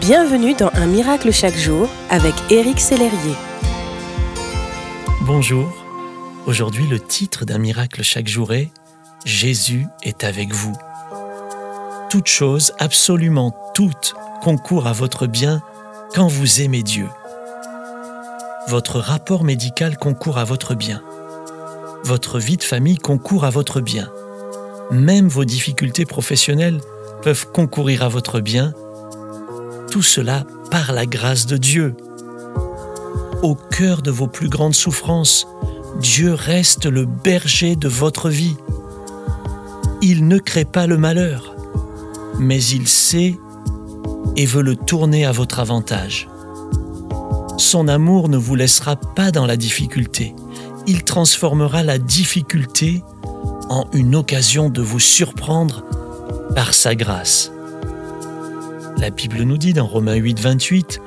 Bienvenue dans Un miracle chaque jour avec Éric Sellerier. Bonjour. Aujourd'hui, le titre d'un miracle chaque jour est Jésus est avec vous. Toute chose, absolument toute, concourt à votre bien quand vous aimez Dieu. Votre rapport médical concourt à votre bien. Votre vie de famille concourt à votre bien. Même vos difficultés professionnelles peuvent concourir à votre bien. Tout cela par la grâce de Dieu. Au cœur de vos plus grandes souffrances, Dieu reste le berger de votre vie. Il ne crée pas le malheur, mais il sait et veut le tourner à votre avantage. Son amour ne vous laissera pas dans la difficulté. Il transformera la difficulté en une occasion de vous surprendre par sa grâce. La Bible nous dit dans Romains 8, 28,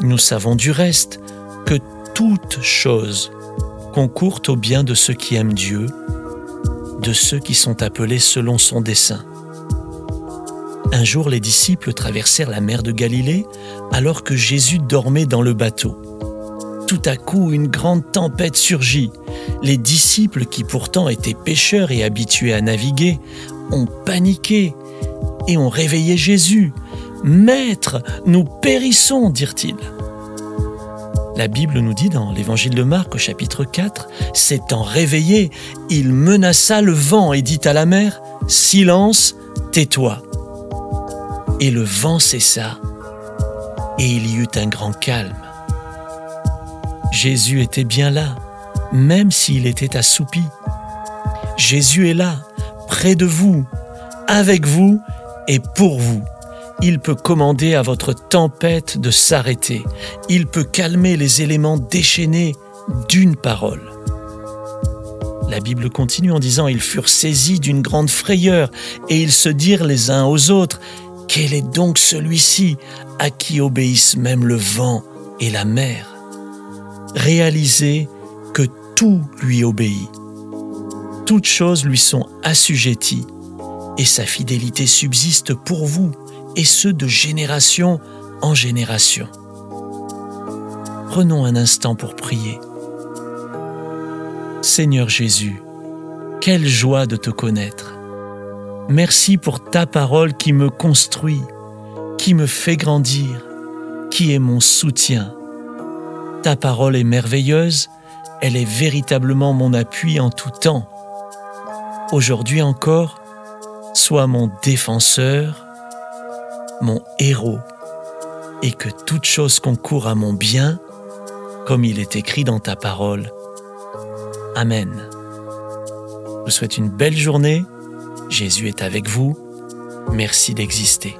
Nous savons du reste que toute chose concourt au bien de ceux qui aiment Dieu, de ceux qui sont appelés selon son dessein. Un jour, les disciples traversèrent la mer de Galilée alors que Jésus dormait dans le bateau. Tout à coup, une grande tempête surgit. Les disciples, qui pourtant étaient pêcheurs et habitués à naviguer, ont paniqué et ont réveillé Jésus. Maître, nous périssons, dirent-ils. La Bible nous dit dans l'Évangile de Marc au chapitre 4, s'étant réveillé, il menaça le vent et dit à la mer, Silence, tais-toi. Et le vent cessa, et il y eut un grand calme. Jésus était bien là, même s'il était assoupi. Jésus est là, près de vous, avec vous et pour vous. Il peut commander à votre tempête de s'arrêter. Il peut calmer les éléments déchaînés d'une parole. La Bible continue en disant Ils furent saisis d'une grande frayeur et ils se dirent les uns aux autres Quel est donc celui-ci à qui obéissent même le vent et la mer? Réalisez que tout lui obéit. Toutes choses lui sont assujetties et sa fidélité subsiste pour vous et ce de génération en génération. Prenons un instant pour prier. Seigneur Jésus, quelle joie de te connaître. Merci pour ta parole qui me construit, qui me fait grandir, qui est mon soutien. Ta parole est merveilleuse, elle est véritablement mon appui en tout temps. Aujourd'hui encore, sois mon défenseur, mon héros, et que toute chose concourt à mon bien, comme il est écrit dans ta parole. Amen. Je vous souhaite une belle journée. Jésus est avec vous. Merci d'exister.